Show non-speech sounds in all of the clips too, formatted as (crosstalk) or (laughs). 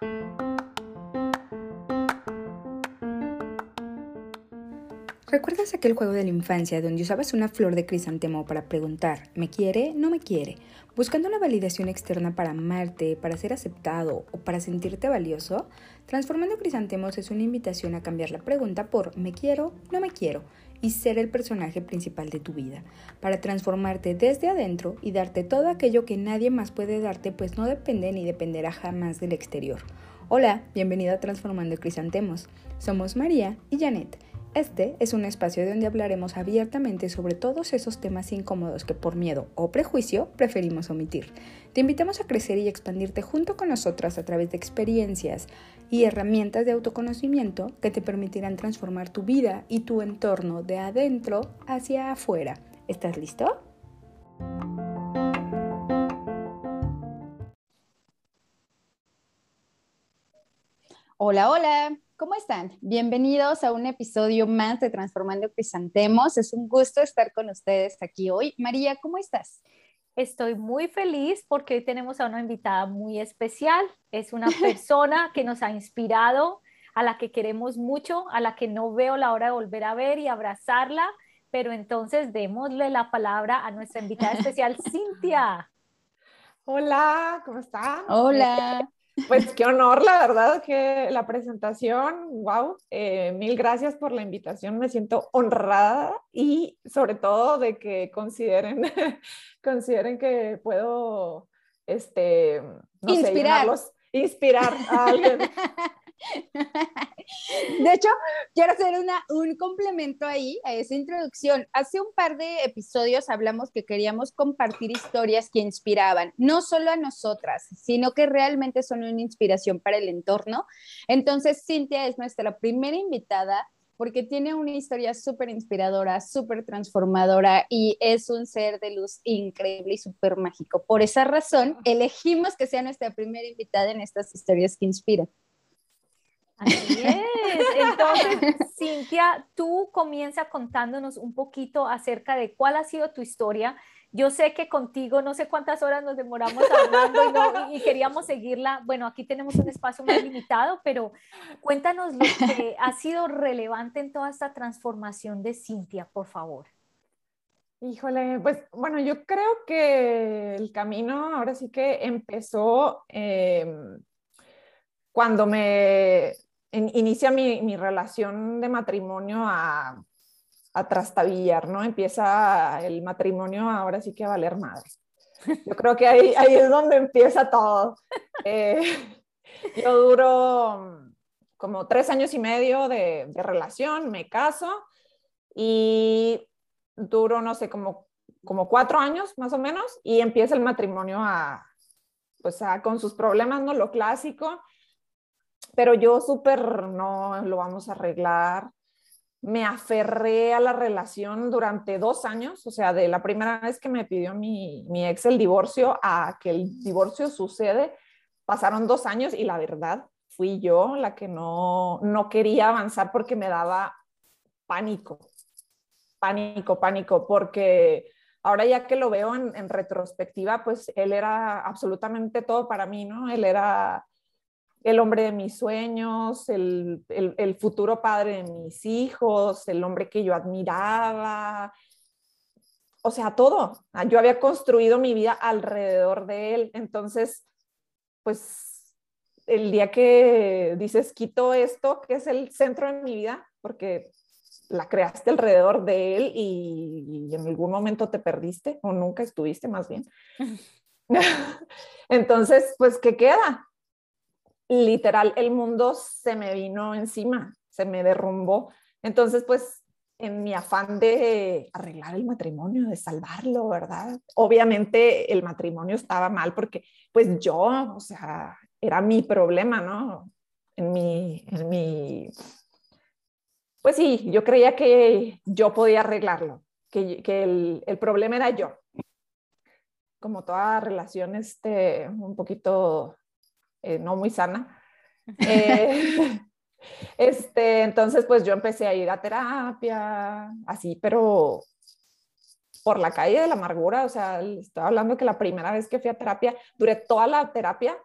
Thank you. ¿Recuerdas aquel juego de la infancia donde usabas una flor de crisantemo para preguntar, ¿me quiere? ¿No me quiere? Buscando una validación externa para amarte, para ser aceptado o para sentirte valioso, Transformando Crisantemos es una invitación a cambiar la pregunta por ¿me quiero? ¿No me quiero? y ser el personaje principal de tu vida, para transformarte desde adentro y darte todo aquello que nadie más puede darte, pues no depende ni dependerá jamás del exterior. Hola, bienvenido a Transformando Crisantemos. Somos María y Janet este es un espacio donde hablaremos abiertamente sobre todos esos temas incómodos que por miedo o prejuicio preferimos omitir. Te invitamos a crecer y expandirte junto con nosotras a través de experiencias y herramientas de autoconocimiento que te permitirán transformar tu vida y tu entorno de adentro hacia afuera. ¿Estás listo? Hola, hola. ¿Cómo están? Bienvenidos a un episodio más de Transformando Crisantemos. Es un gusto estar con ustedes aquí hoy. María, ¿cómo estás? Estoy muy feliz porque hoy tenemos a una invitada muy especial. Es una (laughs) persona que nos ha inspirado, a la que queremos mucho, a la que no veo la hora de volver a ver y abrazarla. Pero entonces démosle la palabra a nuestra invitada especial, (laughs) Cintia. Hola, ¿cómo están? Hola. Pues qué honor, la verdad, que la presentación, wow, eh, mil gracias por la invitación, me siento honrada y sobre todo de que consideren, (laughs) consideren que puedo, este, no inspirar. inspirar a alguien. (laughs) (laughs) De hecho, quiero hacer una, un complemento ahí a esa introducción. Hace un par de episodios hablamos que queríamos compartir historias que inspiraban, no solo a nosotras, sino que realmente son una inspiración para el entorno. Entonces, Cintia es nuestra primera invitada porque tiene una historia súper inspiradora, súper transformadora y es un ser de luz increíble y súper mágico. Por esa razón, elegimos que sea nuestra primera invitada en estas historias que inspiran. Así es. Entonces, (laughs) Cintia, tú comienza contándonos un poquito acerca de cuál ha sido tu historia. Yo sé que contigo no sé cuántas horas nos demoramos hablando y, queríamos seguirla. Bueno, aquí tenemos un espacio más limitado, pero cuéntanos lo que ha sido relevante en toda esta transformación de Cintia, por favor. Híjole, pues bueno, yo creo que el camino ahora sí que empezó em, cuando me inicia mi, relación de matrimonio a, a, trastabillar, ¿no? Empieza el matrimonio ahora sí que a valer madre. Yo creo que ahí, ahí es donde empieza todo. Eh, (laughs) yo duro como tres años y medio de, de, relación, me caso y duro, no sé, como, como cuatro años más o menos y empieza el matrimonio a, pues a, con sus problemas, ¿no? Lo clásico pero yo súper no lo vamos a arreglar. Me aferré a la relación durante dos años, o sea, de la primera vez que me pidió mi, mi ex el divorcio a que el divorcio sucede, pasaron dos años y la verdad fui yo la que no, no quería avanzar porque me daba pánico, pánico, pánico, porque ahora ya que lo veo en, en, retrospectiva, pues él era absolutamente todo para mí, ¿no? Él era el hombre de mis sueños, el, futuro padre de mis hijos, el hombre que yo admiraba, o sea, todo. Ah, yo había construido mi vida alrededor de él. Entonces, pues el día que dices, quito esto, que es el centro de mi vida, porque la creaste alrededor de él y, y en algún momento te perdiste o nunca estuviste más bien. (laughs) (laughs) Entonces, pues, ¿qué queda? Literal el mundo se me vino encima, se me derrumbó. Entonces, pues en mi afán de arreglar el matrimonio, de salvarlo, ¿verdad? Obviamente el matrimonio estaba mal porque pues yo, o sea, era mi problema, ¿no? En mi, en mi, pues sí, yo creía que yo podía arreglarlo, que, que el, el, problema era yo. Como toda relación, este, un poquito eh, no muy sana. (laughs) Eh, (laughs) este, entonces, pues yo empecé a ir a terapia, así, pero por la calle de la amargura, o sea, estaba hablando que la primera vez que fui a terapia, duré toda la terapia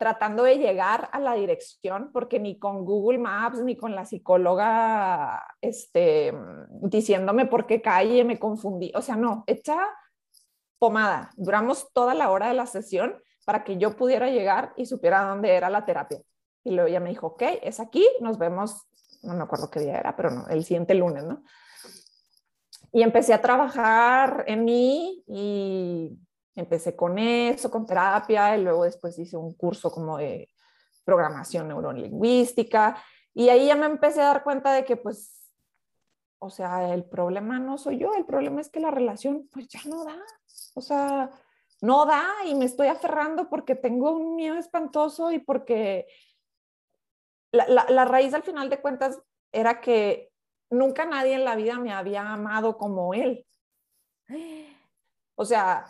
tratando de llegar a la dirección, porque ni con Google Maps ni con la psicóloga este, diciéndome por qué calle me confundí. O sea, no, hecha pomada. Duramos toda la hora de la sesión para que yo pudiera llegar y supiera dónde era la terapia. Y luego ella me dijo, ok, es aquí, nos vemos, no me acuerdo qué día era, pero no, el siguiente lunes, ¿no? Y empecé a trabajar en mí y empecé con eso, con terapia, y luego después hice un curso como de programación neurolingüística, y ahí ya me empecé a dar cuenta de que pues, o sea, el problema no soy yo, el problema es que la relación pues ya no da, o sea, no da y me estoy aferrando porque tengo un miedo espantoso y porque la, la, raíz al final de cuentas era que nunca nadie en la vida me había amado como él. O sea,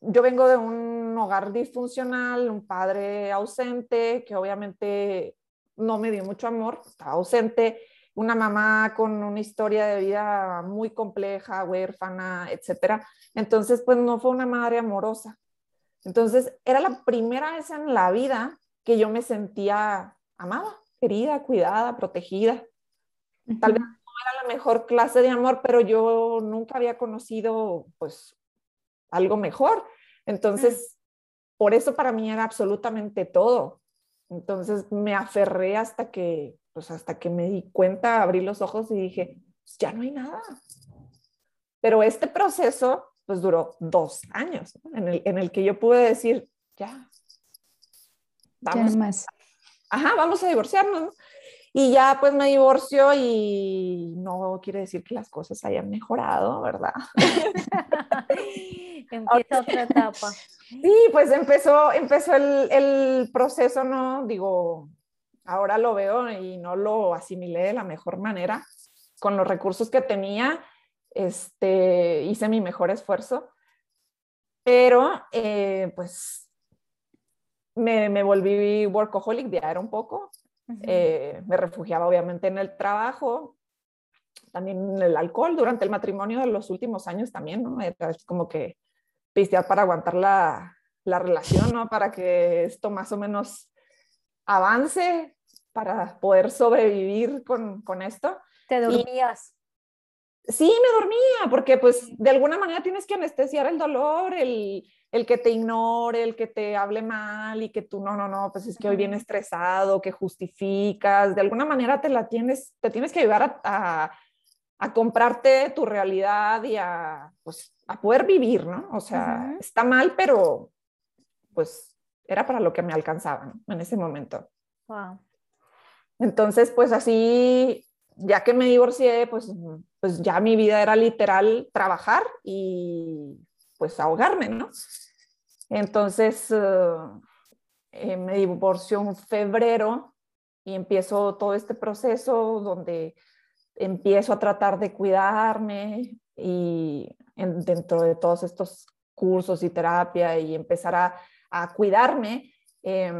yo vengo de un hogar disfuncional, un padre ausente, que obviamente no me dio mucho amor, estaba ausente, una mamá con una historia de vida muy compleja, huérfana, etcétera. Entonces, pues no fue una madre amorosa. Entonces, era la primera vez en la vida que yo me sentía amada, querida, cuidada, protegida. Tal vez no era la mejor clase de amor, pero yo nunca había conocido, pues, algo mejor. Entonces, por eso para mí era absolutamente todo. Entonces me aferré hasta que, pues hasta que me di cuenta, abrí los ojos y dije, pues, ya no hay nada. Pero este proceso, pues duró dos años, en, el, en, el, que yo pude decir, ya, vamos. Ya más. Ajá, vamos a divorciarnos. Y ya pues me divorcio y no quiere decir que las cosas hayan mejorado, ¿verdad? (laughs) Empieza otra etapa. Sí, pues empezó, empezó el, el, proceso, ¿no? Digo, ahora lo veo y no lo asimilé de la mejor manera. Con los recursos que tenía, este, hice mi mejor esfuerzo, pero eh, pues me, me volví workaholic, era un poco, eh, me refugiaba obviamente en el trabajo, también en el alcohol, durante el matrimonio de los últimos años también, ¿no? Era como que pistear para aguantar la, la relación, ¿no? Para que esto más o menos avance, para poder sobrevivir con, con esto. ¿Te dormías? Y, sí, me dormía, porque pues de alguna manera tienes que anestesiar el dolor, el, el que te ignore, el que te hable mal y que tú no, no, no, pues es que hoy viene estresado, que justificas, de alguna manera te la tienes, te tienes que ayudar a, a, a comprarte tu realidad y a, pues, a poder vivir, ¿no? O sea, uh -huh. está mal, pero pues era para lo que me alcanzaba ¿no? en ese momento. Wow. Entonces, pues así, ya que me divorcié, pues, pues ya mi vida era literal trabajar y pues ahogarme, ¿no? Entonces uh, eh, me divorció en febrero y empiezo todo este proceso donde empiezo a tratar de cuidarme y en, dentro de todos estos cursos y terapia y empezar a, a cuidarme, eh,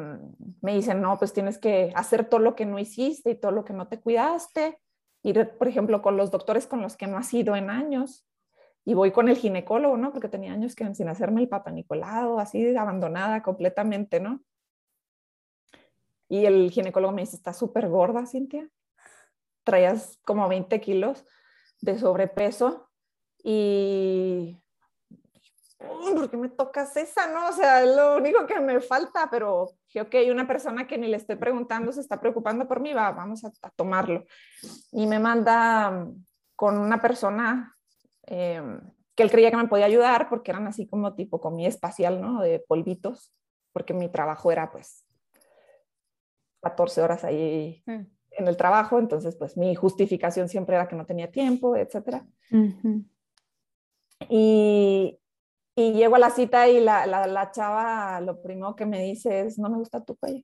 me dicen, no, pues tienes que hacer todo lo que no hiciste y todo lo que no te cuidaste. Ir, por ejemplo, con los doctores con los que no has ido en años y voy con el ginecólogo, ¿no? Porque tenía años que sin hacerme el papa Nicolau, así abandonada completamente, ¿no? Y el ginecólogo me dice, estás súper gorda, Cintia. Traías como 20 kilos de sobrepeso y... ¿Por qué me tocas esa, no? O sea, es lo único que me falta, pero ok, una persona que ni le estoy preguntando se está preocupando por mí, va, vamos a, a tomarlo. Y me manda con una persona eh, que él creía que me podía ayudar porque eran así como tipo comida espacial, ¿no? De polvitos, porque mi trabajo era pues 14 horas ahí mm. En el trabajo, entonces pues mi justificación siempre era que no tenía tiempo, etc. Uh -huh. Y, y, llego a la cita y la, la, la, chava lo primero que me dice es, no me gusta tu cuello.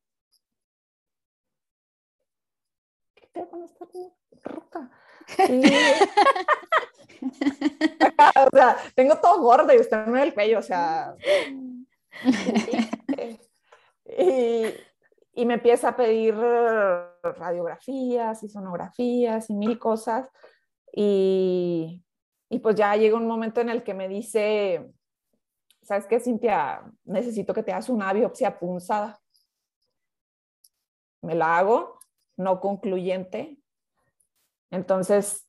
¿Qué te van a estar roca? Y, o sea, tengo todo gordo y usted me ve el cuello, o sea. (laughs) y, y, me empieza a pedir radiografías y sonografías y mil cosas. Y, y pues ya llega un momento en el que me dice, ¿sabes qué, Cintia? Necesito que te hagas una biopsia punzada. me la hago, no concluyente. Entonces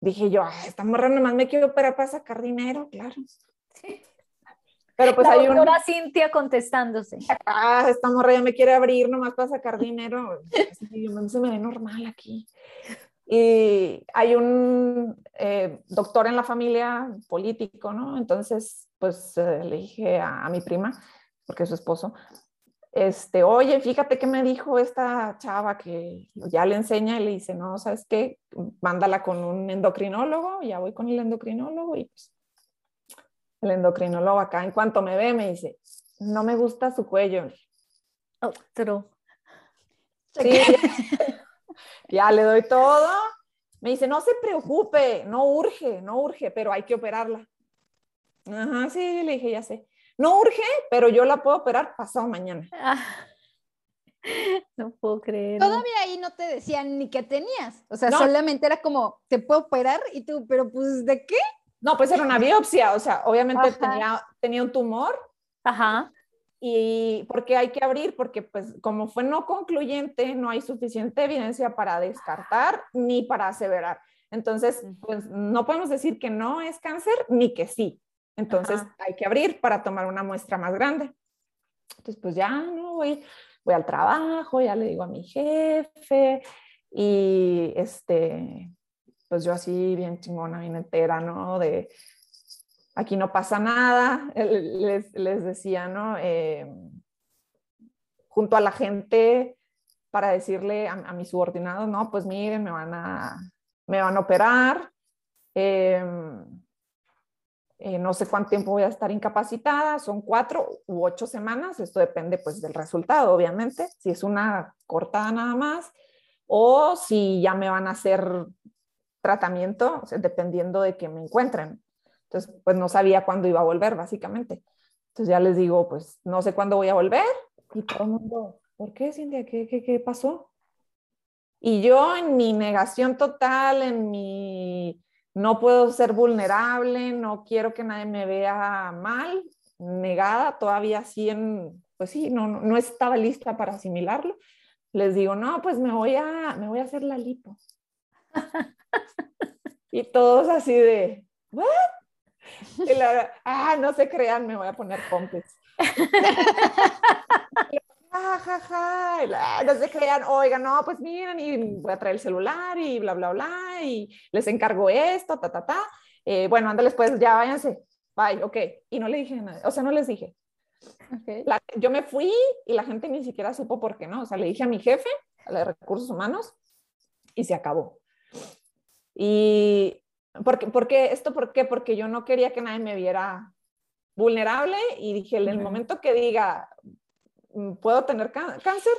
dije yo, esta morra nomás me quiero operar para sacar dinero, claro. Pero pues la hay una Cintia contestándose. Ah, esta morra ya me quiere abrir nomás para sacar dinero. se me ve normal aquí. Y hay un eh, doctor en la familia político, ¿no? Entonces, pues eh, le dije a, a, mi prima, porque es su esposo, este, oye, fíjate que me dijo esta chava que ya le enseña y le dice, no, ¿sabes qué? Mándala con un endocrinólogo, ya voy con el endocrinólogo y pues el endocrinólogo acá en cuanto me ve me dice, no me gusta su cuello. Otro. Sí, ya le doy todo. Me dice, no se preocupe, no urge, no urge, pero hay que operarla. Ajá, sí, le dije, ya sé. No urge, pero yo la puedo operar pasado mañana. Ah, (laughs) no puedo creer. Todavía ahí no te decían ni qué tenías. O sea, solamente era como, te puedo operar y tú, pero pues, ¿de qué? No, pues era una biopsia. O sea, obviamente tenía, tenía un tumor. Ajá. ¿Y por qué hay que abrir? Porque pues como fue no concluyente, no hay suficiente evidencia para descartar ni para aseverar. Entonces, pues no podemos decir que no es cáncer ni que sí. Entonces hay que abrir para tomar una muestra más grande. Entonces, pues ya no voy, voy al trabajo, ya le digo a mi jefe y este, pues yo así bien chingona, bien entera, ¿no? De aquí no pasa nada, (laughs) les, les decía, ¿no? Eh, junto a la gente para decirle a, a mis subordinados, no, pues miren, me van a, me van a operar. Eh, eh, no sé cuánto tiempo voy a estar incapacitada, son cuatro u ocho semanas, esto depende pues del resultado, obviamente, si es una cortada nada más o si ya me van a hacer tratamiento, dependiendo de que me encuentren. Entonces, pues no sabía cuándo iba a volver, básicamente. Entonces ya les digo, pues no sé cuándo voy a volver y todo el mundo, ¿por qué, Cintia? ¿Qué, qué, qué pasó? Y yo en mi negación total, en mi no puedo ser vulnerable, no quiero que nadie me vea mal, negada, todavía así en, pues sí, no, no estaba lista para asimilarlo. Les digo, no, pues me voy a, me voy a hacer la lipo. (laughs) y todos así de, ¿what? ah, no se crean, me voy a poner pompes. (laughs) ja, ja, no se crean, oigan, no, pues miren, y voy a traer el celular y bla, bla, bla, y les encargo esto, ta, ta, ta. Eh, bueno, ándales, pues ya váyanse, bye, ok. Y no le dije nada, o sea, no les dije. Okay. yo me fui y la gente ni siquiera supo por qué no, o sea, le dije a mi jefe, a los recursos humanos, y se acabó. Y, porque, porque, ¿esto por qué? Porque yo no quería que nadie me viera vulnerable y dije, en el momento que diga, Mm, puedo tener cáncer.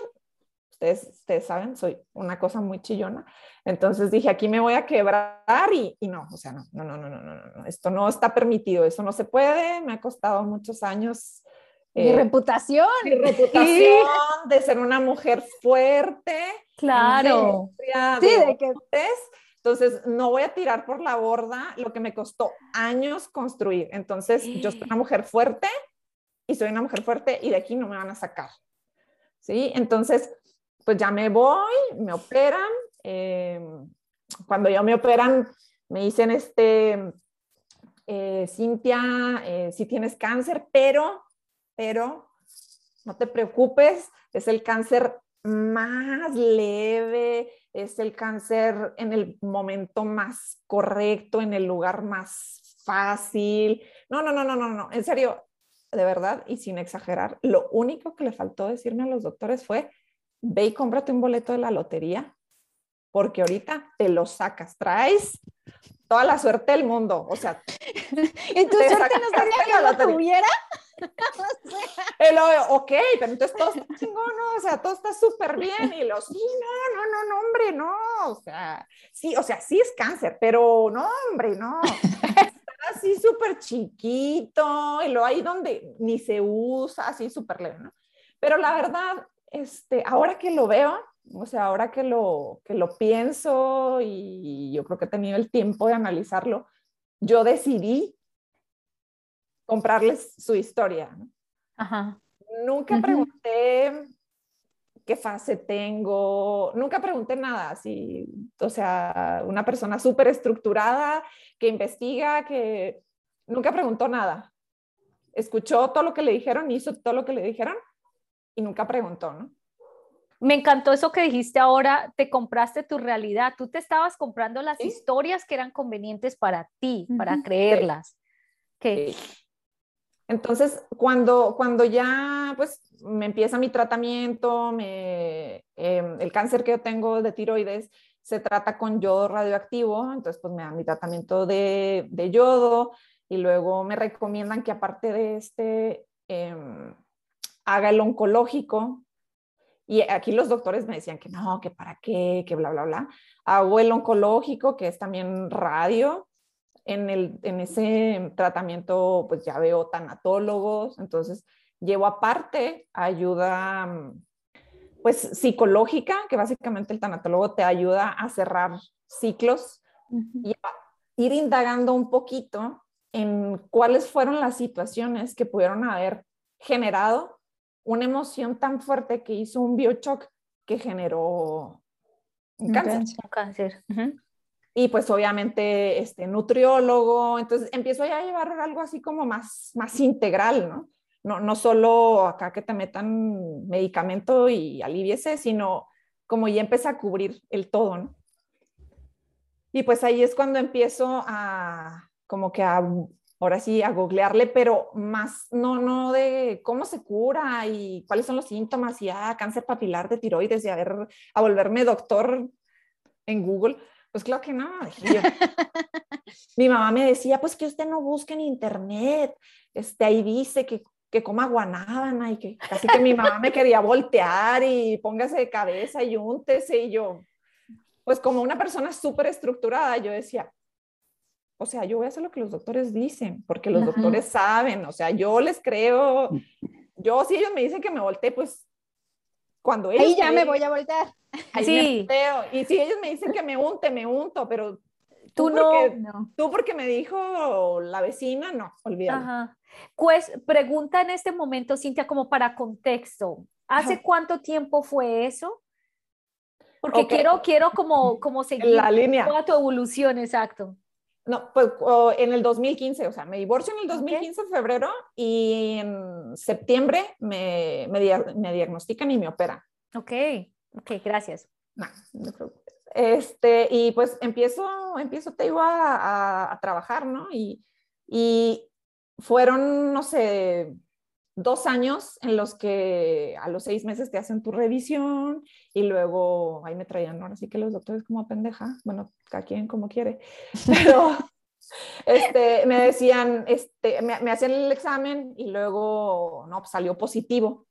Ustedes, ustedes saben, soy una cosa muy chillona. Entonces dije, aquí me voy a quebrar y, y no, o sea, no, no, no, no, no, no, no, esto no está permitido, eso no se puede, me ha costado muchos años. Mi eh, reputación. Mi reputación (laughs) de ser una mujer fuerte. Claro. Sí, de que... Entonces, no voy a tirar por la borda lo que me costó años construir. Entonces, yo soy una mujer fuerte, y soy una mujer fuerte y de aquí no me van a sacar. ¿Sí? Entonces, pues ya me voy, me operan. Eh, cuando ya me operan, me dicen, este, eh, Cintia, eh, si tienes cáncer, pero, pero, no te preocupes, es el cáncer más leve, es el cáncer en el momento más correcto, en el lugar más fácil. No, no, no, no, no, no, en serio, de verdad y sin exagerar, lo único que le faltó decirme a los doctores fue, ve y cómprate un boleto de la lotería, porque ahorita te lo sacas, traes toda la suerte del mundo, o sea. (laughs) ¿Y tu suerte no sería que lo tuviera? (laughs) El, ok, pero entonces todo está chingón, ¿no? O sea, todo está súper bien y los, sí, no, no, no, no, hombre, no, o sea, sí, o sea, sí es cáncer, pero no, hombre, no así súper chiquito y lo hay donde ni se usa, así súper leve, ¿no? Pero la verdad, este, ahora que lo veo, o sea, ahora que lo, que lo pienso y yo creo que he tenido el tiempo de analizarlo, yo decidí comprarles su historia. ¿no? Ajá. Nunca pregunté qué fase tengo, nunca pregunté nada, así, o sea, una persona súper estructurada que investiga, que nunca preguntó nada. Escuchó todo lo que le dijeron, hizo todo lo que le dijeron y nunca preguntó, ¿no? Me encantó eso que dijiste ahora, te compraste tu realidad, tú te estabas comprando las Sí. historias que eran convenientes para ti, para creerlas. Que Sí. Entonces, cuando, cuando ya pues me empieza mi tratamiento, em, el cáncer que yo tengo de tiroides se trata con yodo radioactivo, entonces pues me dan mi tratamiento de, de yodo y luego me recomiendan que aparte de este, em, haga el oncológico. Y aquí los doctores me decían que no, que para qué, que bla, bla, bla. Hago el oncológico, que es también radio, en, el, en ese tratamiento, pues ya veo tanatólogos, entonces llevo aparte ayuda, mm, pues psicológica, que básicamente el tanatólogo te ayuda a cerrar ciclos y a ir indagando un poquito en cuáles fueron las situaciones que pudieron haber generado una emoción tan fuerte que hizo un biochoc que generó un cáncer. un cáncer. Ujú. Y pues obviamente este nutriólogo, entonces empiezo ya a llevar algo así como más, más integral, ¿no? No, no solo acá que te metan medicamento y aliviese, sino como ya empieza a cubrir el todo, ¿no? Y pues ahí es cuando empiezo a, como que a, ahora sí, a googlearle, pero más, no, no de cómo se cura y cuáles son los síntomas y ah, cáncer papilar de tiroides y a ver, a volverme doctor en Google. Pues claro que no. yo. (laughs) Mi mamá me decía, pues que usted no busque en internet, este, ahí dice que, que coma guanábana y que casi que mi mamá me quería voltear y póngase de cabeza y úntese y yo, pues como una persona súper estructurada, yo decía, o sea, yo voy a hacer lo que los doctores dicen, porque los Ajá. doctores saben, o sea, yo les creo, yo si ellos me dicen que me voltee, pues cuando ellos Ahí ya me voy a voltear. ahí Sí. me. Y si ellos me dicen que me unte, me unto, pero Tú no. porque, No. tú porque me dijo la vecina, no, olvídalo. Ajá. Pues pregunta en este momento, Cintia, como para contexto. ¿Hace Ajá. cuánto tiempo fue eso? Porque Ok. quiero, quiero como, como seguir La línea. toda tu evolución, exacto. No, pues en el 2015, o sea, me divorcio en el 2015 en febrero y en septiembre me, me, dia- me diagnostican y me operan. Ok, ok, gracias. No, no te preocupes. Este, y pues empiezo, empiezo, te digo, a, a- a trabajar, ¿no? Y, y fueron, no sé, dos años en los que a los seis meses te hacen tu revisión y luego ahí me traían, ahora sí que los doctores como pendeja, bueno, cada quien como quiere, (laughs) pero este, me decían, este, me, me hacían el examen y luego, no, pues salió positivo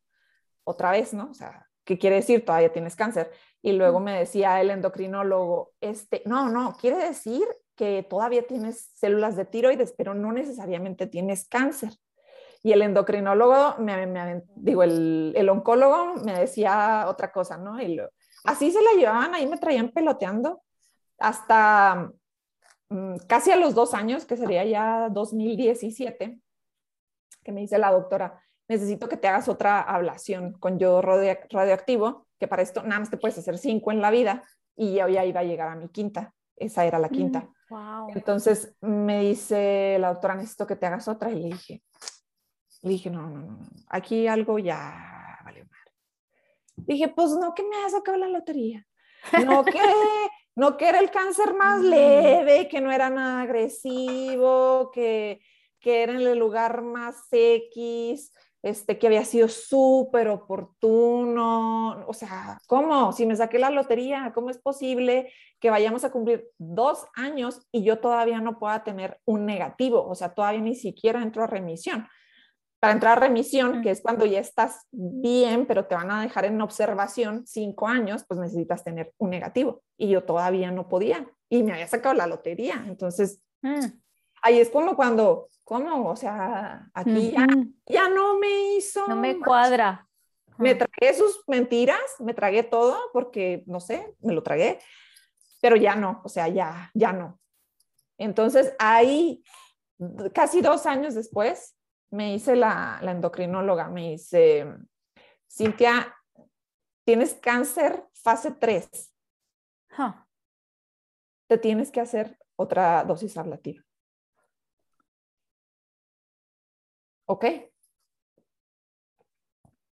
otra vez, ¿no? O sea, ¿qué quiere decir? Todavía tienes cáncer. Y luego me decía el endocrinólogo, este, no, no, quiere decir que todavía tienes células de tiroides, pero no necesariamente tienes cáncer. Y el endocrinólogo, me, me- digo, el, el oncólogo me decía otra cosa, ¿no? Y lo- así se la llevaban, ahí me traían peloteando hasta mm, casi a los dos años, que sería ya 2017, que me dice la doctora, necesito que te hagas otra ablación con yodo radio- radioactivo, que para esto nada más te puedes hacer cinco en la vida, y yo ya iba a llegar a mi quinta, esa era la quinta. Wow. Entonces me dice la doctora, necesito que te hagas otra, y le dije, le dije, no, no, no, aquí algo ya vale madre. Dije, pues no, que me haya sacado la lotería. No que, (laughs) no que era el cáncer más leve, que no era nada agresivo, que, que era en el lugar más X, este, que había sido súper oportuno. O sea, ¿cómo? Si me saqué la lotería, ¿cómo es posible que vayamos a cumplir dos años y yo todavía no pueda tener un negativo? O sea, todavía ni siquiera entro a remisión. Para entrar a remisión, que es cuando ya estás bien, pero te van a dejar en observación cinco años, pues necesitas tener un negativo. Y yo todavía no podía. Y me había sacado la lotería. Entonces, Mm, ahí es como cuando, ¿cómo? O sea, aquí ya, Ujú. ya no me hizo. no me cuadra. Me tragué sus mentiras, me tragué todo porque, no sé, me lo tragué, pero ya no, o sea, ya, ya no. Entonces, ahí, casi dos años después, me hice la, la endocrinóloga, me dice, Cintia, tienes cáncer fase 3. Te tienes que hacer otra dosis ablativa. ¿Ok?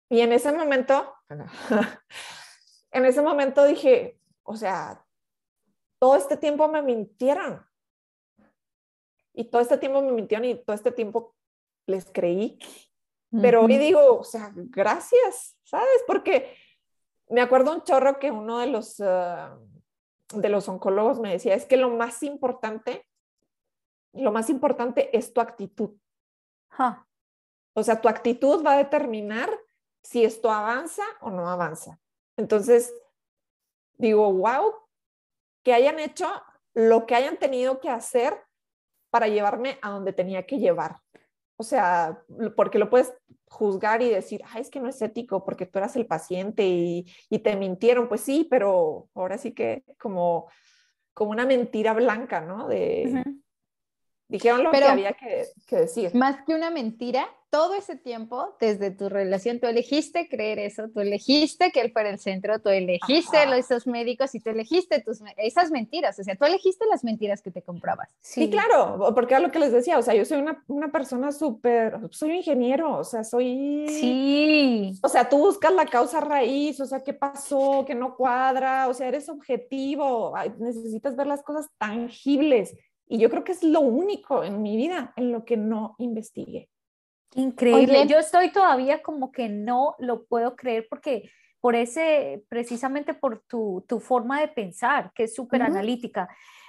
Y en ese momento, (laughs) en ese momento dije, o sea, todo este tiempo me mintieron. Y todo este tiempo me mintieron y todo este tiempo les creí. Pero hoy digo, o sea, gracias, ¿sabes? Porque me acuerdo un chorro que uno de los, ah, de los oncólogos me decía, es que lo más importante, lo más importante es tu actitud. O sea, tu actitud va a determinar si esto avanza o no avanza. Entonces, digo, wow, que hayan hecho lo que hayan tenido que hacer para llevarme a donde tenía que llevar. O sea, porque lo puedes juzgar y decir, es que no es ético porque tú eras el paciente y, te mintieron. Pues sí, pero ahora sí que como, como una mentira blanca, ¿no? De, Dijeron lo que había que, que decir. Más que una mentira, todo ese tiempo, desde tu relación, tú elegiste creer eso, tú elegiste que él fuera el centro, tú elegiste esos médicos y tú elegiste tus, esas mentiras, o sea, tú elegiste las mentiras que te comprabas. Sí, claro, porque era lo que les decía, o sea, yo soy una, una persona súper, soy un ingeniero, o sea, soy... Sí. O sea, tú buscas la causa raíz, o sea, qué pasó, qué no cuadra, o sea, eres objetivo, necesitas ver las cosas tangibles. Y yo creo que es lo único en mi vida en lo que no investigué. Increíble. Yo estoy todavía como que no lo puedo creer porque por ese, precisamente por tu, tu forma de pensar, que es súper analítica.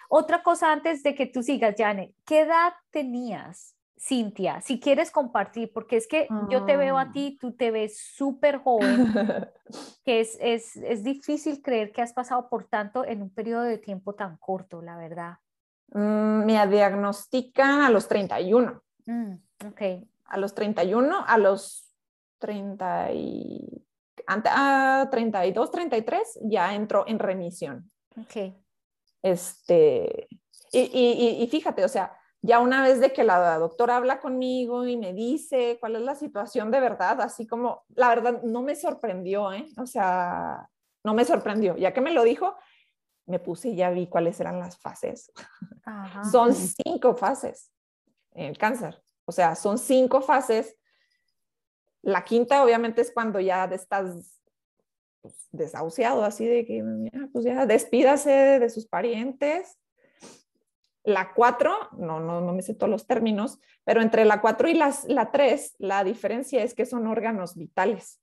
Otra cosa antes de que tú sigas, Janet, ¿qué edad tenías, Cintia? Si quieres compartir, porque es que yo te veo a ah. ti, tú te ves súper joven, (laughs) que es, es, es difícil creer que has pasado por tanto en un periodo de tiempo tan corto, la verdad. Mm, me diagnostican a los 31. Mm, ok a los 31, a los 30 y, a 32, 33 ya entró en remisión. Ok. Este, y, y, y, fíjate, o sea, ya una vez de que la doctora habla conmigo y me dice cuál es la situación de verdad, así como, la verdad, no me sorprendió, ¿eh? O sea, no me sorprendió. Ya que me lo dijo, me puse y ya vi cuáles eran las fases. (laughs) Son cinco fases en el cáncer. O sea, son cinco fases. La quinta obviamente es cuando ya estás pues, desahuciado, así de que, pues ya despídase de sus parientes. La cuatro, no, no, no me sé todos los términos, pero entre la cuatro y las, la tres, la diferencia es que son órganos vitales.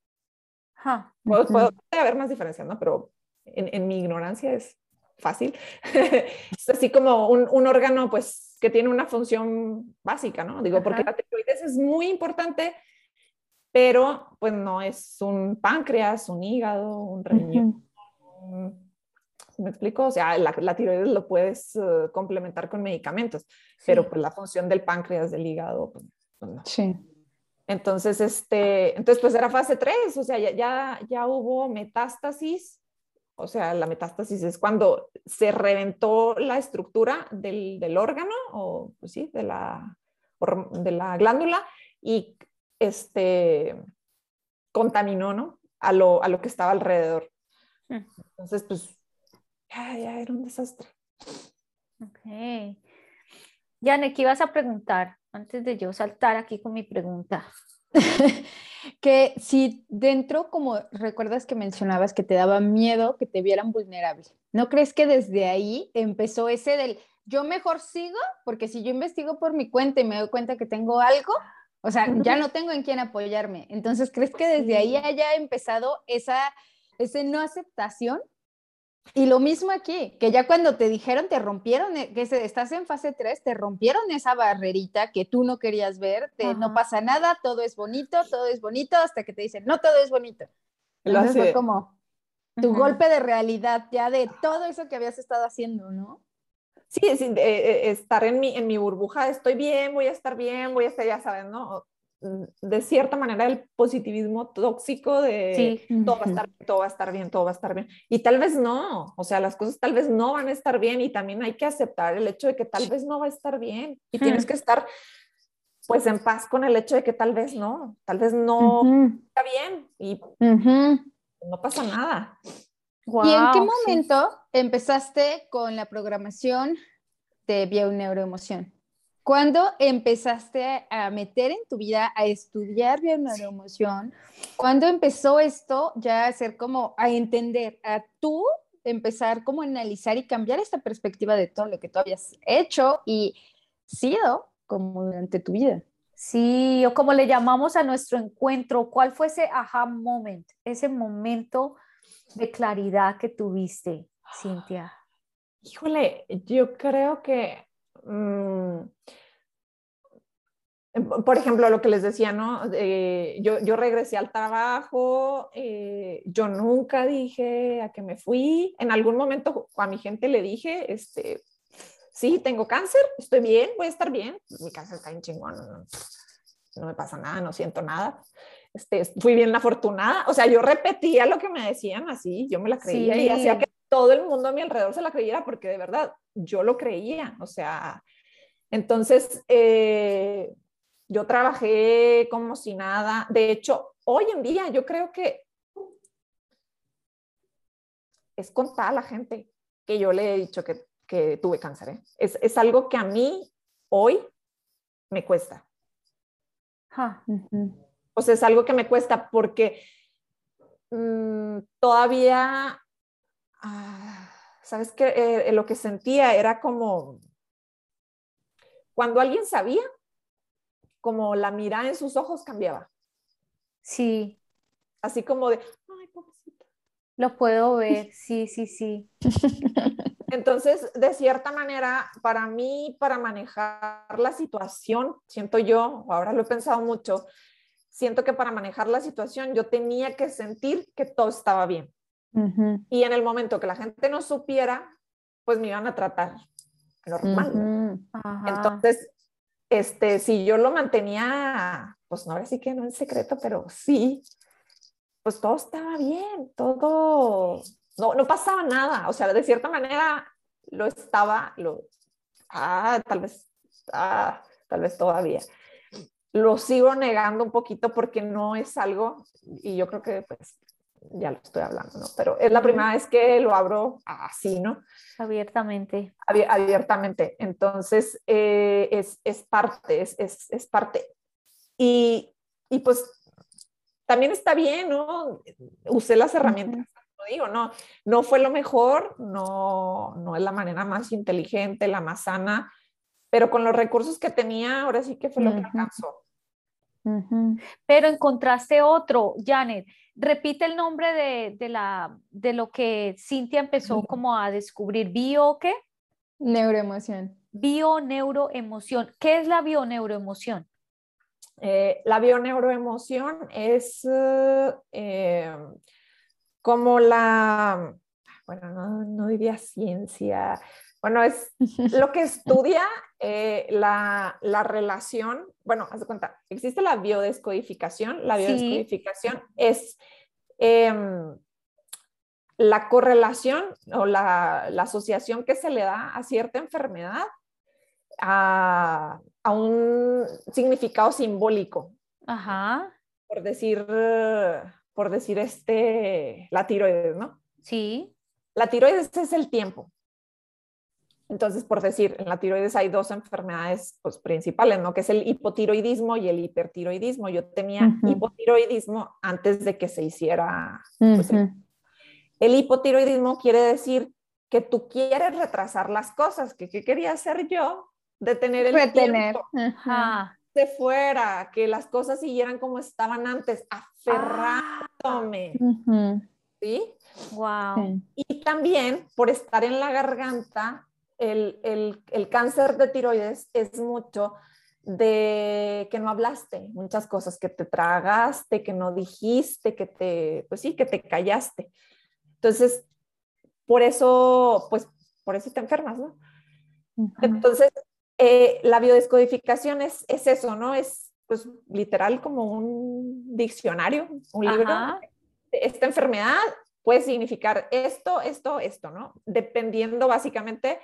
puede, haber más diferencias, ¿no? Pero en, en mi ignorancia es fácil. (laughs) es así como un, un, órgano, pues, que tiene una función básica, ¿no? Digo, porque la tiroides es muy importante, pero pues no es un páncreas, un hígado, un riñón. ¿Me explico? O sea, la, la tiroides lo puedes uh, complementar con medicamentos, pero pues la función del páncreas, del hígado, pues, pues, no. Sí. Entonces, este, entonces pues era fase 3, o sea, ya, ya, ya hubo metástasis o sea, la metástasis es cuando se reventó la estructura del, del órgano o, pues sí, de la, de la glándula y este, contaminó, ¿no? A lo, a lo que estaba alrededor. Hmm. Entonces, pues, ya, ya era un desastre. Ok. Yane, ¿qué ibas a preguntar antes de yo saltar aquí con mi pregunta? (laughs) que si dentro, como recuerdas que mencionabas que te daba miedo que te vieran vulnerable, ¿no crees que desde ahí empezó ese del yo mejor sigo? Porque si yo investigo por mi cuenta y me doy cuenta que tengo algo, o sea, ya no tengo en quién apoyarme. Entonces, ¿crees que desde ahí haya empezado esa, esa no aceptación y lo mismo aquí, que ya cuando te dijeron, te rompieron, eh, que estás en fase 3, te rompieron esa barrerita que tú no querías ver, no pasa nada, todo es bonito, todo es bonito, hasta que te dicen, no, todo es bonito. Entonces fue como tu golpe de realidad ya de todo eso que habías estado haciendo, ¿no? Sí, es, eh, estar en mi, en mi burbuja, estoy bien, voy a estar bien, voy a estar, ya sabes, ¿no? De cierta manera el positivismo tóxico de todo va a estar todo va a estar bien, todo va a estar bien. Y tal vez no, o sea, las cosas tal vez no van a estar bien y también hay que aceptar el hecho de que tal vez no va a estar bien y tienes que estar pues en paz con el hecho de que tal vez no, tal vez no está bien y no pasa nada. ¿Y en qué momento empezaste con la programación de bioneuroemoción? ¿Cuándo empezaste a meter en tu vida a estudiar bioneuroemoción? ¿Cuándo empezó esto ya a ser como a entender, a tú empezar como a analizar y cambiar esta perspectiva de todo lo que tú habías hecho y sido como durante tu vida? Sí, o como le llamamos a nuestro encuentro, ¿cuál fue ese aha moment, ese momento de claridad que tuviste, Cintia? Híjole, yo creo que, mm, por ejemplo, lo que les decía, ¿no? yo, yo, regresé al trabajo, eh, yo nunca dije a que me fui, en algún momento a mi gente le dije, este, sí, tengo cáncer, estoy bien, voy a estar bien, mi cáncer está en chingón, no, no me pasa nada, no siento nada este, fui bien afortunada. O sea, yo repetía lo que me decían así, yo me la creía y hacía que todo el mundo a mi alrededor se la creyera porque de verdad yo lo creía. O sea, entonces eh, yo trabajé como si nada. De hecho, hoy en día yo creo que es contar a la gente que yo le he dicho que, que tuve cáncer. ¿eh? Es, es, algo que a mí hoy me cuesta. O sea, es algo que me cuesta porque mm, todavía, ah, ¿sabes qué? Eh, lo que sentía era como, cuando alguien sabía, como la mirada en sus ojos cambiaba. Sí. Así como de, ay, pobrecita. Lo puedo ver, (laughs) sí, sí, sí. (laughs) Entonces, de cierta manera, para mí, para manejar la situación, siento yo, ahora lo he pensado mucho, siento que para manejar la situación yo tenía que sentir que todo estaba bien. Y en el momento que la gente no supiera, pues me iban a tratar normal. Entonces, este, si yo lo mantenía, pues no, ahora sí que no en secreto, pero sí, pues todo estaba bien, todo, no, no pasaba nada, o sea, de cierta manera lo estaba, lo, ah, tal vez, ah, tal vez todavía. Lo sigo negando un poquito porque no es algo, y yo creo que pues ya lo estoy hablando, ¿no? Pero es la primera vez que lo abro así, ¿no? Abiertamente. abiertamente. Entonces, eh, es, es, parte, es, es, es parte. Y, y, pues también está bien, ¿no? Usé las herramientas. No digo, no, no fue lo mejor, no, no es la manera más inteligente, la más sana, pero con los recursos que tenía, ahora sí que fue lo que alcanzó. Pero encontraste otro, Janet. Repite el nombre de, de, la, de lo que Cintia empezó como a descubrir. ¿Bio qué? Neuroemoción. Bio-neuroemoción. ¿Qué es la bioneuroemoción? Eh, la bioneuroemoción es eh, como la, bueno, no, no diría ciencia, bueno, es (laughs) lo que estudia eh, la, la, relación, bueno, haz de cuenta, existe la biodescodificación. La biodescodificación es em, la correlación o la, la, asociación que se le da a cierta enfermedad a, a un significado simbólico. Ajá. Por decir, por decir este, la tiroides, ¿no? Sí. La tiroides es el tiempo. Entonces, por decir, en la tiroides hay dos enfermedades pues, principales, ¿no? Que es el hipotiroidismo y el hipertiroidismo. Yo tenía hipotiroidismo antes de que se hiciera. Pues, el, hipotiroidismo quiere decir que tú quieres retrasar las cosas. ¿Qué, quería hacer yo? Detener el Retener. tiempo. De fuera, que las cosas siguieran como estaban antes, aferrándome. ¿Sí? Wow. Y también por estar en la garganta, el, cáncer de tiroides es mucho de que no hablaste, muchas cosas que te tragaste, que no dijiste, que te, pues sí, que te callaste. Entonces, por eso, pues, por eso te enfermas, ¿no? Entonces, eh, la biodescodificación es, es, eso, ¿no? Es, pues, literal como un diccionario, un libro. Esta enfermedad puede significar esto, esto, esto, ¿no? Dependiendo básicamente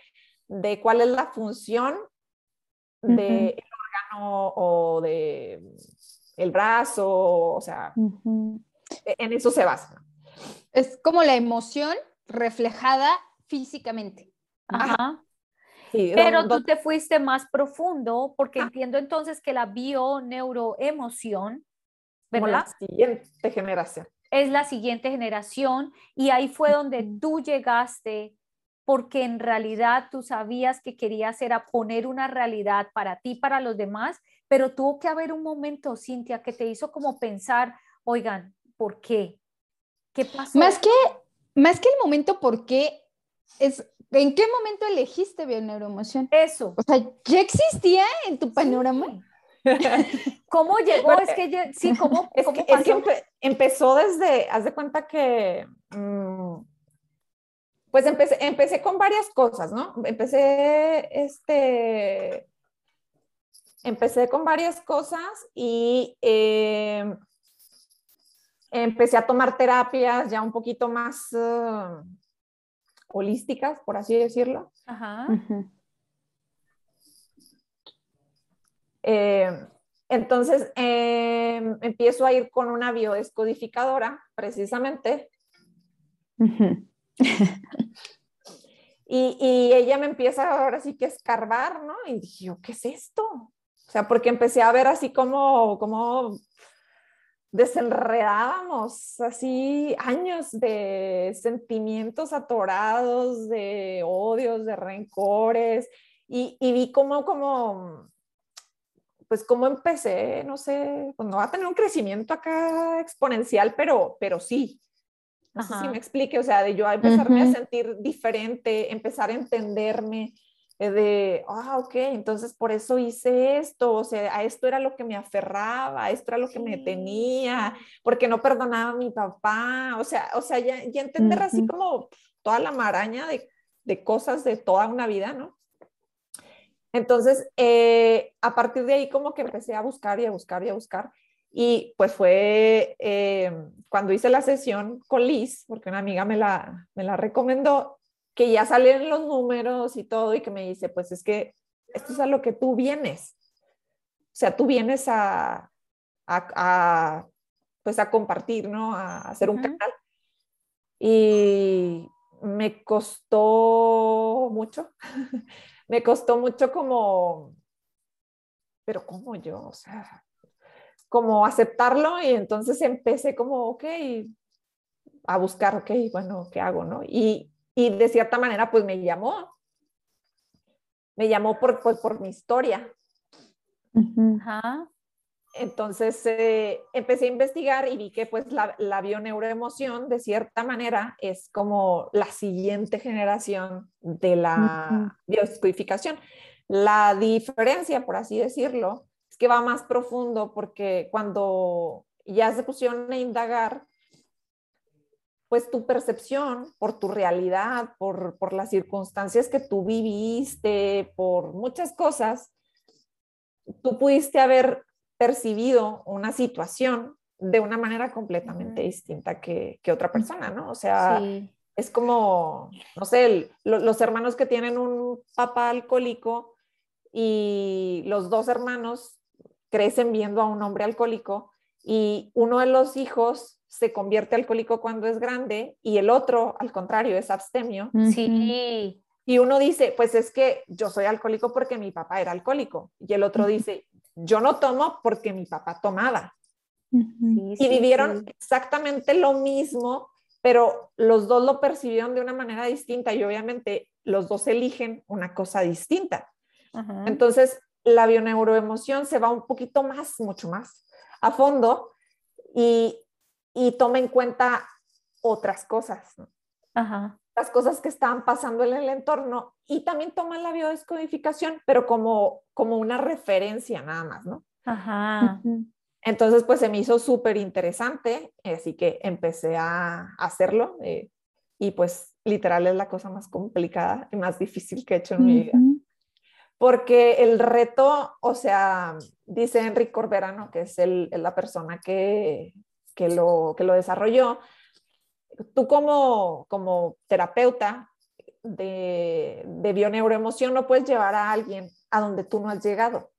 de cuál es la función del órgano o de el brazo, o sea, e, en eso se basa. Es como la emoción reflejada físicamente. Ajá. Pero tú te fuiste más profundo porque ah. entiendo entonces que la bio-neuroemoción, ¿verdad? la siguiente generación. Es la siguiente generación y ahí fue donde tú llegaste porque en realidad tú sabías que querías era poner una realidad para ti, para los demás, pero tuvo que haber un momento, Cintia, que te hizo como pensar, oigan, ¿por qué? ¿Qué pasó? Más que, más que el momento por qué, es ¿en qué momento elegiste bioneuroemoción? Eso. O sea, ¿ya existía en tu panorama? (laughs) ¿Cómo llegó? es que sí, ¿cómo, es que, empezó desde, haz de cuenta que... Mm, pues empecé, empecé con varias cosas, ¿no? Empecé, este, empecé con varias cosas y em, empecé a tomar terapias ya un poquito más uh, holísticas, por así decirlo. Ajá. Em, entonces, em, empiezo a ir con una biodescodificadora, precisamente. (laughs) y, ella me empieza ahora sí que a escarbar, ¿no? Y dije, ¿qué es esto? O sea, porque empecé a ver así como, como desenredábamos así años de sentimientos atorados, de odios, de rencores, y, y vi cómo, como, pues cómo empecé, no sé, pues no va a tener un crecimiento acá exponencial, pero, pero sí, no sé si me explique, o sea, de yo a empezarme a sentir diferente, empezar a entenderme, eh, de, ah, ok, entonces por eso hice esto, o sea, a esto era lo que me aferraba, a esto era lo que me tenía, porque no perdonaba a mi papá, o sea, o sea, ya, ya entender así como toda la maraña de, de, cosas de toda una vida, ¿no? Entonces, eh, a partir de ahí como que empecé a buscar y a buscar y a buscar, y pues fue eh, cuando hice la sesión con Liz, porque una amiga me la, me la recomendó, que ya salen los números y todo, y que me dice, pues es que esto es a lo que tú vienes. O sea, tú vienes a, a, pues a compartir, ¿no? A hacer un canal. Y me costó mucho, (laughs) me costó mucho como, pero ¿cómo yo? O sea, como aceptarlo y entonces empecé como, ok, a buscar, ok, bueno, ¿qué hago? ¿no? Y, y de cierta manera pues me llamó, me llamó por, pues, por mi historia. Entonces eh, empecé a investigar y vi que pues la, la bioneuroemoción de cierta manera es como la siguiente generación de la bioscodificación. La diferencia, por así decirlo, que va más profundo porque cuando ya se pusieron a indagar, pues tu percepción por tu realidad, por, por las circunstancias que tú viviste, por muchas cosas, tú pudiste haber percibido una situación de una manera completamente distinta que, que, otra persona, ¿no? O sea, es como, no sé, los hermanos que tienen un papá alcohólico y los dos hermanos crecen viendo a un hombre alcohólico y uno de los hijos se convierte alcohólico cuando es grande y el otro, al contrario, es abstemio. Sí. Y uno dice, pues es que yo soy alcohólico porque mi papá era alcohólico. Y el otro dice, yo no tomo porque mi papá tomaba. y vivieron exactamente lo mismo, pero los dos lo percibieron de una manera distinta y obviamente los dos eligen una cosa distinta. Entonces, la bioneuroemoción se va un poquito más, mucho más a fondo y, toma en cuenta otras cosas, las cosas que están pasando en el entorno y también toma la biodescodificación, pero como, como una referencia nada más, ¿no? Entonces, pues se me hizo súper interesante, así que empecé a hacerlo eh, y pues literal es la cosa más complicada y más difícil que he hecho en mi vida porque el reto, o sea, dice Enrique Corberano, que es la persona que, lo, que lo desarrolló, tú como, como terapeuta de, de bioneuroemoción no puedes llevar a alguien a donde tú no has llegado.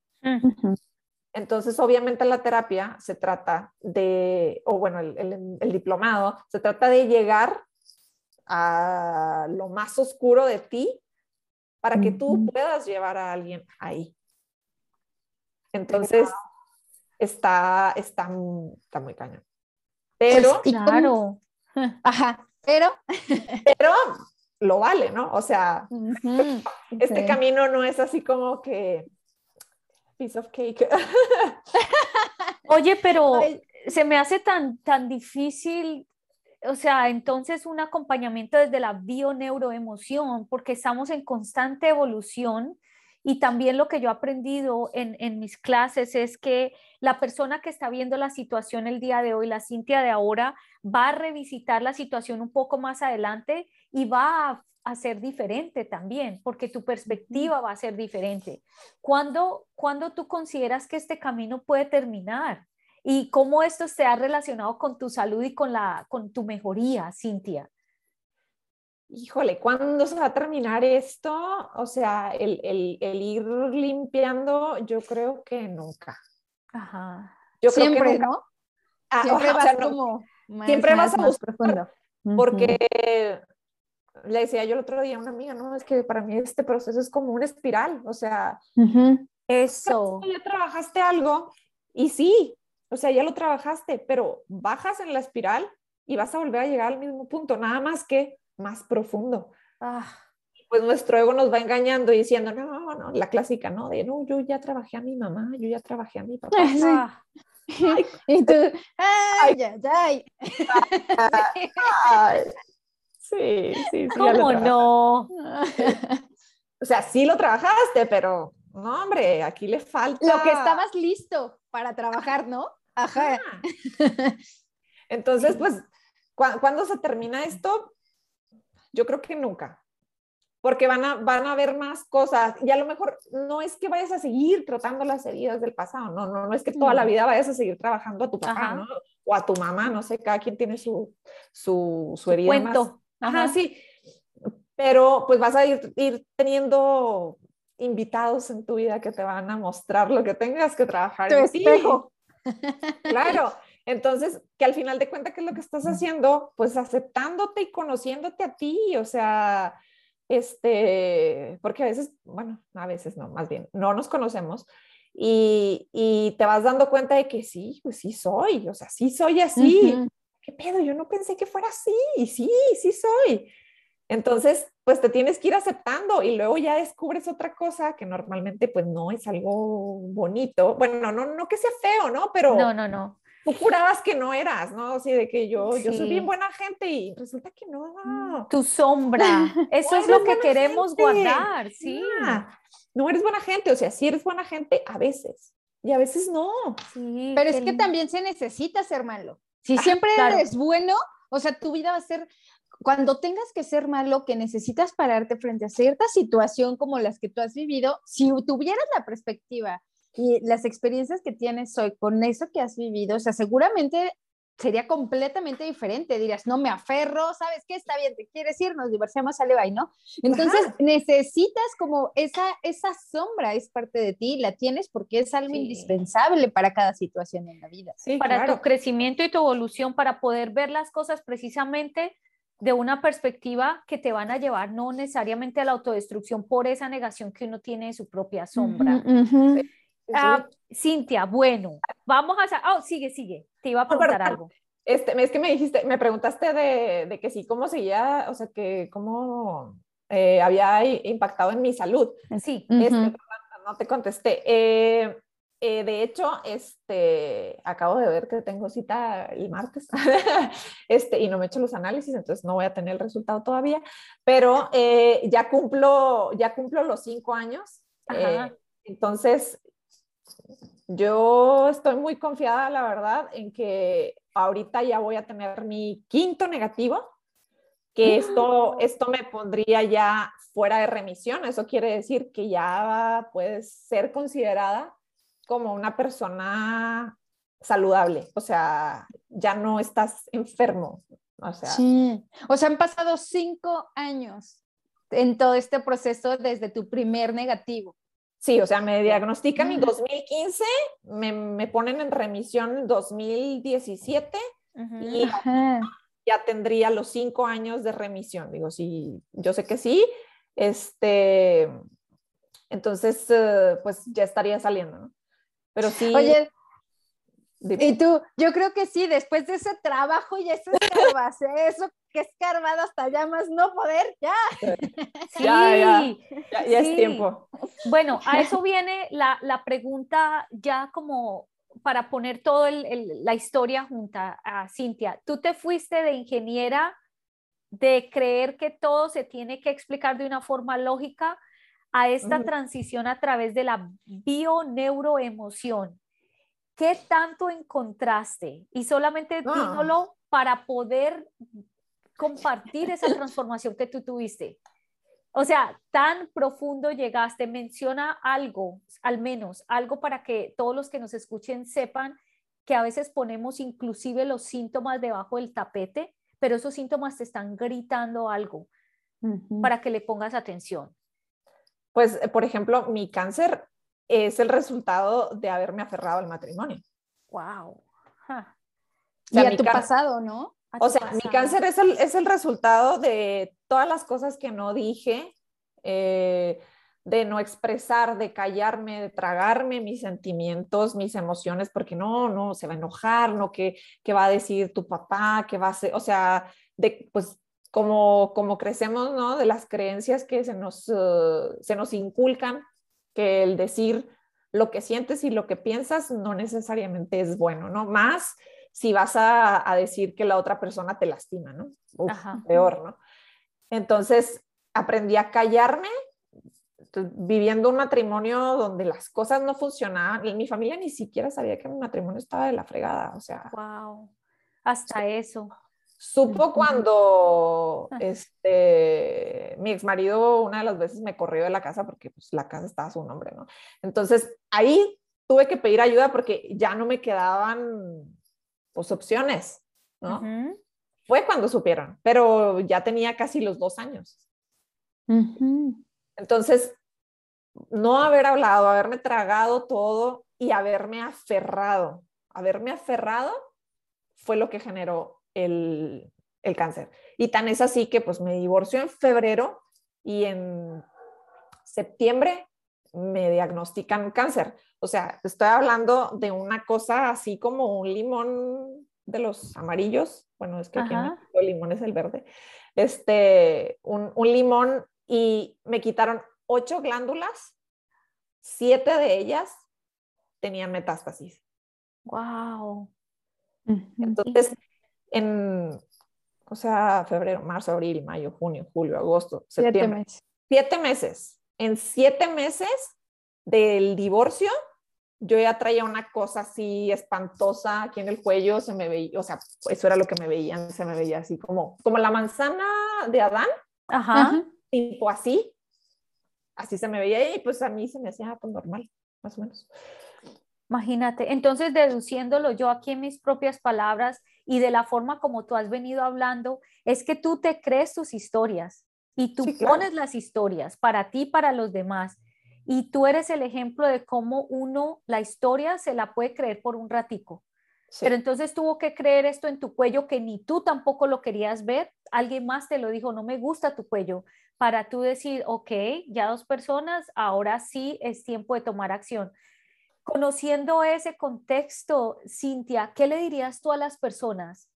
Entonces, obviamente la terapia se trata de, o bueno, el, diplomado, se trata de llegar a lo más oscuro de ti para que tú puedas llevar a alguien ahí. Entonces, está, está, está muy cañón. Pero, pues, claro. (laughs) Ajá, pero, (laughs) pero lo vale, ¿no? O sea, este camino no es así como que piece of cake. (laughs) Oye, pero se me hace tan, tan difícil, o sea, entonces un acompañamiento desde la bio-neuroemoción, porque estamos en constante evolución y también lo que yo he aprendido en, en, mis clases es que la persona que está viendo la situación el día de hoy, la Cintia de ahora, va a revisitar la situación un poco más adelante y va a a ser diferente también, porque tu perspectiva va a ser diferente. ¿Cuándo, cuando tú consideras que este camino puede terminar? ¿Y cómo esto se ha relacionado con tu salud y con, la, con tu mejoría, Cintia? Híjole, ¿cuándo se va a terminar esto? O sea, el, el, el ir limpiando, yo creo que nunca. Ajá. Yo siempre, creo que ¿no? Ah, siempre vas como siempre vas a buscar, porque le decía yo el otro día a una amiga, no, es que para mí este proceso es como una espiral, o sea, eso. Ya trabajaste algo y sí, o sea, ya lo trabajaste, pero bajas en la espiral y vas a volver a llegar al mismo punto, nada más que más profundo. Ah. Pues nuestro ego nos va engañando y diciendo, no, no, la clásica, ¿no? De, no, yo ya trabajé a mi mamá, yo ya trabajé a mi papá. (laughs) Ah. (laughs) y tú, ay, ay, ay. ay. Sí, sí, sí. ¿Cómo no? O sea, sí lo trabajaste, pero no, hombre, aquí le falta. Lo que estabas listo para trabajar, ¿no? Ajá. (laughs) Entonces, pues, ¿cuándo se termina esto? Yo creo que nunca. Porque van a, van a haber más cosas. Y a lo mejor no es que vayas a seguir tratando las heridas del pasado, no, no, no es que toda la vida vayas a seguir trabajando a tu papá, ¿no? O a tu mamá, no sé, cada quien tiene su, su, su herida Cuento. Ajá, sí. Pero pues vas a ir, ir teniendo invitados en tu vida que te van a mostrar lo que tengas que trabajar. Tu espejo. Claro. Entonces, que al final de cuentas, ¿qué es lo que estás haciendo? Pues aceptándote y conociéndote a ti, o sea, este, porque a veces, bueno, a veces no, más bien, no nos conocemos y, y te vas dando cuenta de que sí, pues sí soy, o sea, sí soy así, ¿qué pedo? Yo no pensé que fuera así, y sí, sí soy. Entonces, pues te tienes que ir aceptando y luego ya descubres otra cosa que normalmente pues no es algo bonito. Bueno, no, no que sea feo, ¿no? Pero no, no, no. Tú jurabas que no eras, ¿no? Así de que yo, yo soy bien buena gente y resulta que no. Tu sombra. (laughs) Eso es lo que queremos guardar, sí. no eres buena gente, o sea, sí eres buena gente a veces y a veces no. Sí, Pero es que también se necesita ser malo. Si siempre eres bueno, o sea, tu vida va a ser, cuando tengas que ser malo, que necesitas pararte frente a cierta situación como las que tú has vivido, si tuvieras la perspectiva y las experiencias que tienes hoy con eso que has vivido, o sea, seguramente sería completamente diferente. Dirías, no me aferro, ¿sabes qué? Está bien, te quieres ir, nos divorciamos, sale bye, ¿no? Entonces necesitas como esa, esa sombra es parte de ti, la tienes porque es algo indispensable para cada situación en la vida. para tu crecimiento y tu evolución, para poder ver las cosas precisamente de una perspectiva que te van a llevar no necesariamente a la autodestrucción por esa negación que uno tiene de su propia sombra. Ah, Cintia, bueno, vamos a... Oh, sigue, sigue. Te iba a preguntar algo. Este, es que me dijiste, me preguntaste de, de que sí, cómo seguía, o sea, que cómo eh, había impactado en mi salud. Sí. Este, no te contesté. Eh, eh, de hecho, este, acabo de ver que tengo cita el martes (laughs) este, y no me he hecho los análisis, entonces no voy a tener el resultado todavía, pero ya, cumplo, ya cumplo los cinco años. entonces, yo estoy muy confiada, la verdad, en que ahorita ya voy a tener mi quinto negativo, que ¡Ah! esto, esto me pondría ya fuera de remisión. Eso quiere decir que ya puedes ser considerada como una persona saludable, o sea, ya no estás enfermo. O sea, sí. o sea, han pasado cinco años en todo este proceso desde tu primer negativo. Sí, o sea, me diagnostican en 2015, me, me, ponen en remisión en 2017 y ya tendría los cinco años de remisión. Digo, sí, yo sé que sí. Este, entonces, eh, pues ya estaría saliendo, ¿no? Pero sí. Oye, y tú, yo creo que sí, después de ese trabajo y ese escarbas, eso que escarbado hasta ya más no poder, ya. Sí, ya, ya, es tiempo. Bueno, a eso viene la, la pregunta ya como para poner toda la historia junta a Cintia. Tú te fuiste de ingeniera de creer que todo se tiene que explicar de una forma lógica a esta transición a través de la bioneuroemoción. ¿Qué tanto encontraste? Y solamente ah. para poder compartir esa transformación que tú tuviste. O sea, tan profundo llegaste. Menciona algo, al menos, algo para que todos los que nos escuchen sepan que a veces ponemos inclusive los síntomas debajo del tapete, pero esos síntomas te están gritando algo para que le pongas atención. Pues, eh, por ejemplo, mi cáncer es el resultado de haberme aferrado al matrimonio. Wow. y a tu pasado, ¿no? O sea, mi cáncer es el, es el, resultado de todas las cosas que no dije, eh, de no expresar, de callarme, de tragarme mis sentimientos, mis emociones, porque no, no, se va a enojar, no, ¿qué, qué va a decir tu papá? ¿Qué va a hacer? O sea, de, pues como, como crecemos, ¿no? De las creencias que se nos, uh, se nos inculcan, que el decir lo que sientes y lo que piensas no necesariamente es bueno, ¿no? Más si vas a, a decir que la otra persona te lastima, ¿no? peor, ¿no? Entonces aprendí a callarme viviendo un matrimonio donde las cosas no funcionaban. Y mi familia ni siquiera sabía que mi matrimonio estaba de la fregada, o sea. Wow, hasta eso. Supo cuando ah. este, mi ex marido una de las veces me corrió de la casa porque pues, la casa estaba a su nombre, ¿no? Entonces ahí tuve que pedir ayuda porque ya no me quedaban pues, opciones, ¿no? Fue cuando supieron, pero ya tenía casi los dos años. Entonces, no haber hablado, haberme tragado todo y haberme aferrado, haberme aferrado fue lo que generó el, cáncer. Y tan es así que pues me divorció en febrero y en septiembre me diagnostican cáncer. O sea, estoy hablando de una cosa así como un limón de los amarillos. Bueno, es que aquí el limón es el verde. Este, un, un limón y me quitaron ocho glándulas, siete de ellas tenían metástasis. Wow. Entonces, en, o sea, febrero, marzo, abril, mayo, junio, julio, agosto, septiembre. Siete meses. Siete meses. En siete meses del divorcio, yo ya traía una cosa así espantosa aquí en el cuello, se me veía, o sea, eso era lo que me veían, se me veía así como, como la manzana de Adán. Ajá tipo así, así se me veía y pues a mí se me hacía pues, normal, más o menos. Imagínate, entonces deduciéndolo yo aquí en mis propias palabras y de la forma como tú has venido hablando, es que tú te crees tus historias y tú pones las historias para ti, para los demás. Y tú eres el ejemplo de cómo uno la historia se la puede creer por un ratico. Pero entonces tuvo que creer esto en tu cuello que ni tú tampoco lo querías ver. Alguien más te lo dijo, no me gusta tu cuello para tú decir, ok, ya dos personas, ahora sí es tiempo de tomar acción. Conociendo ese contexto, Cintia, ¿qué le dirías tú a las personas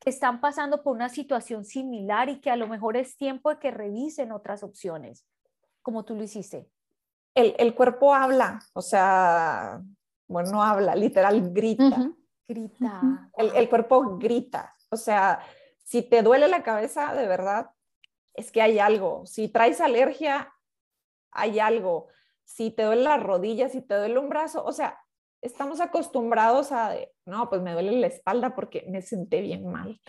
que están pasando por una situación similar y que a lo mejor es tiempo de que revisen otras opciones, como tú lo hiciste? El, cuerpo habla, o sea, bueno, no habla, literal grita. Grita. El, el cuerpo grita, o sea, si te duele la cabeza, de verdad, es que hay algo. Si traes alergia, hay algo. Si te duele la rodilla, si te duele un brazo, o sea, estamos acostumbrados a, no, pues me duele la espalda porque me senté bien mal.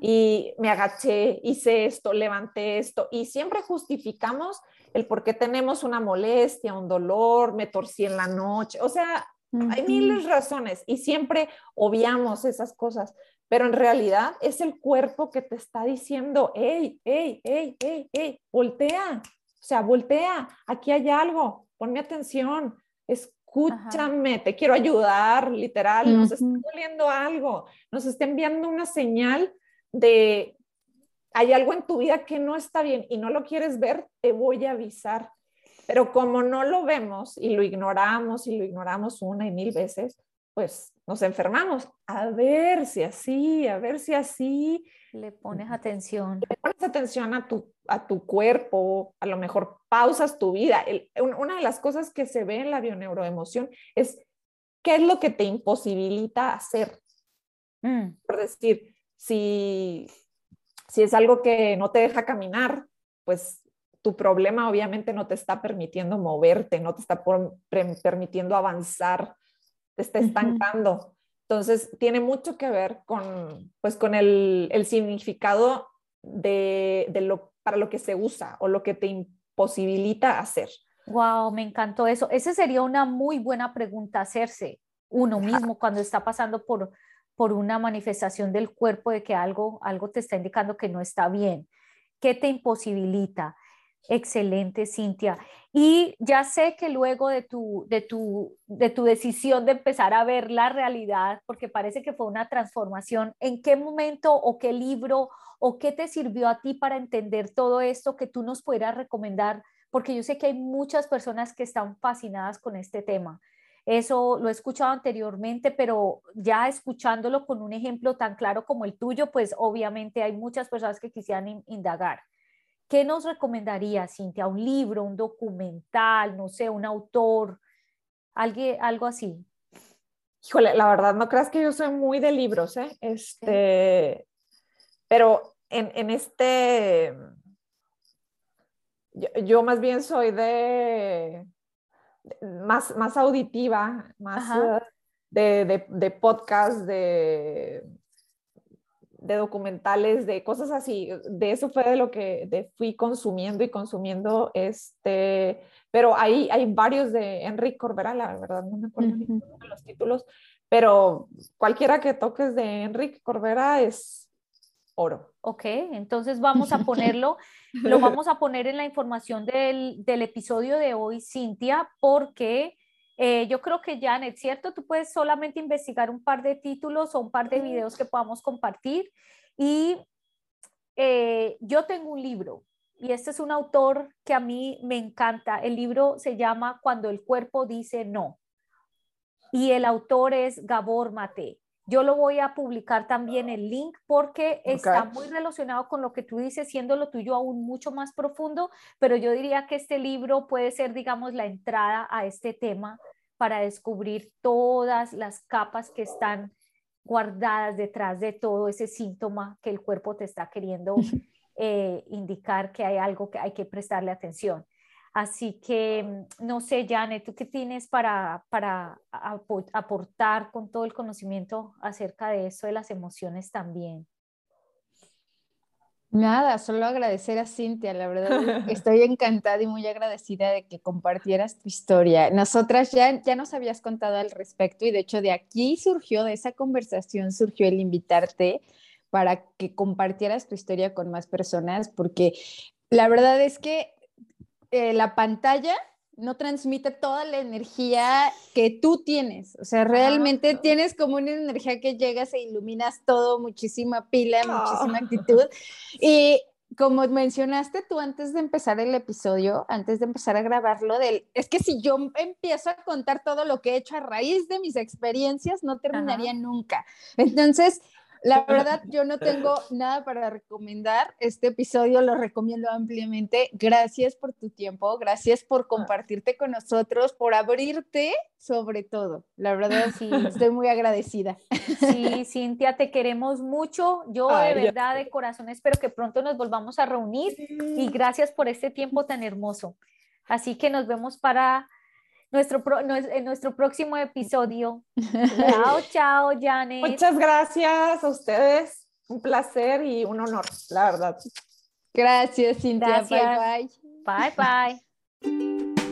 Y me agaché, hice esto, levanté esto. Y siempre justificamos el por qué tenemos una molestia, un dolor, me torcí en la noche. O sea, hay miles de razones y siempre obviamos esas cosas pero en realidad es el cuerpo que te está diciendo, hey, hey, hey, hey, hey, voltea, o sea, voltea, aquí hay algo, ponme atención, escúchame, te quiero ayudar, literal, nos está doliendo algo, nos está enviando una señal de hay algo en tu vida que no está bien y no lo quieres ver, te voy a avisar. Pero como no lo vemos y lo ignoramos y lo ignoramos una y mil veces, pues nos enfermamos. A ver si así, a ver si así. Le pones atención. Le pones atención a tu, a tu cuerpo, a lo mejor pausas tu vida. una de las cosas que se ve en la bioneuroemoción es qué es lo que te imposibilita hacer. Mm. Por decir, si, si es algo que no te deja caminar, pues tu problema obviamente no te está permitiendo moverte, no te está permitiendo avanzar, te está estancando. Entonces, tiene mucho que ver con, pues, con el, significado de, lo, para lo que se usa o lo que te imposibilita hacer. Wow, me encantó eso. Esa sería una muy buena pregunta hacerse uno mismo cuando está pasando por, por una manifestación del cuerpo de que algo, algo te está indicando que no está bien. ¿Qué te imposibilita? Excelente, Cintia. Y ya sé que luego de tu, de, tu, de tu decisión de empezar a ver la realidad, porque parece que fue una transformación, ¿en qué momento o qué libro o qué te sirvió a ti para entender todo esto que tú nos pudieras recomendar? Porque yo sé que hay muchas personas que están fascinadas con este tema. Eso lo he escuchado anteriormente, pero ya escuchándolo con un ejemplo tan claro como el tuyo, pues obviamente hay muchas personas que quisieran indagar. ¿Qué nos recomendaría, Cintia? ¿Un libro, un documental, no sé, un autor, algo así? Híjole, la verdad, no creas que yo soy muy de libros, ¿eh? Este, pero en, este, yo, más bien soy de, más, más auditiva, más de, de, de podcast, de de documentales, de cosas así. De eso fue de lo que fui consumiendo y consumiendo. Este, pero hay, hay varios de Enrique Corbera, la verdad no me acuerdo de los títulos, pero cualquiera que toques de Enrique Corbera es oro. Ok, entonces vamos a ponerlo, lo (laughs) vamos a poner en la información del, del episodio de hoy, Cintia, porque eh, yo creo que Janet, ¿cierto? Tú puedes solamente investigar un par de títulos o un par de videos que podamos compartir. Y eh, yo tengo un libro y este es un autor que a mí me encanta. El libro se llama Cuando el cuerpo dice no. Y el autor es Gabor Mate. Yo lo voy a publicar también el link porque está muy relacionado con lo que tú dices, siendo lo tuyo aún mucho más profundo, pero yo diría que este libro puede ser, digamos, la entrada a este tema para descubrir todas las capas que están guardadas detrás de todo ese síntoma que el cuerpo te está queriendo eh, indicar que hay algo que hay que prestarle atención. Así que, mm, no sé, Janet, ¿tú qué tienes para, para aportar con todo el conocimiento acerca de eso de las emociones también? Nada, solo agradecer a Cintia, la verdad (laughs) estoy encantada y muy agradecida de que compartieras tu historia. Nosotras ya, ya nos habías contado al respecto y de hecho de aquí surgió, de esa conversación surgió el invitarte para que compartieras tu historia con más personas, porque la verdad es que eh, la pantalla no transmite toda la energía que tú tienes. O sea, realmente tienes como una energía que llegas e iluminas todo, muchísima pila, muchísima (laughs) actitud. Y como mencionaste tú antes de empezar el episodio, antes de empezar a grabarlo, del, es que si yo empiezo a contar todo lo que he hecho a raíz de mis experiencias, no terminaría nunca. Entonces, la verdad, yo no tengo nada para recomendar. Este episodio lo recomiendo ampliamente. Gracias por tu tiempo, gracias por ah. compartirte con nosotros, por abrirte sobre todo. La verdad, (laughs) sí, estoy muy agradecida. Sí, Cintia, te queremos mucho. Yo de verdad, de corazón, espero que pronto nos volvamos a reunir y gracias por este tiempo tan hermoso. Así que nos vemos para nuestro, en nuestro próximo episodio. (laughs) chao, chao, Janet. Muchas gracias a ustedes. Un placer y un honor, la verdad. Gracias, Cintia. Bye, bye. Bye, bye. (laughs)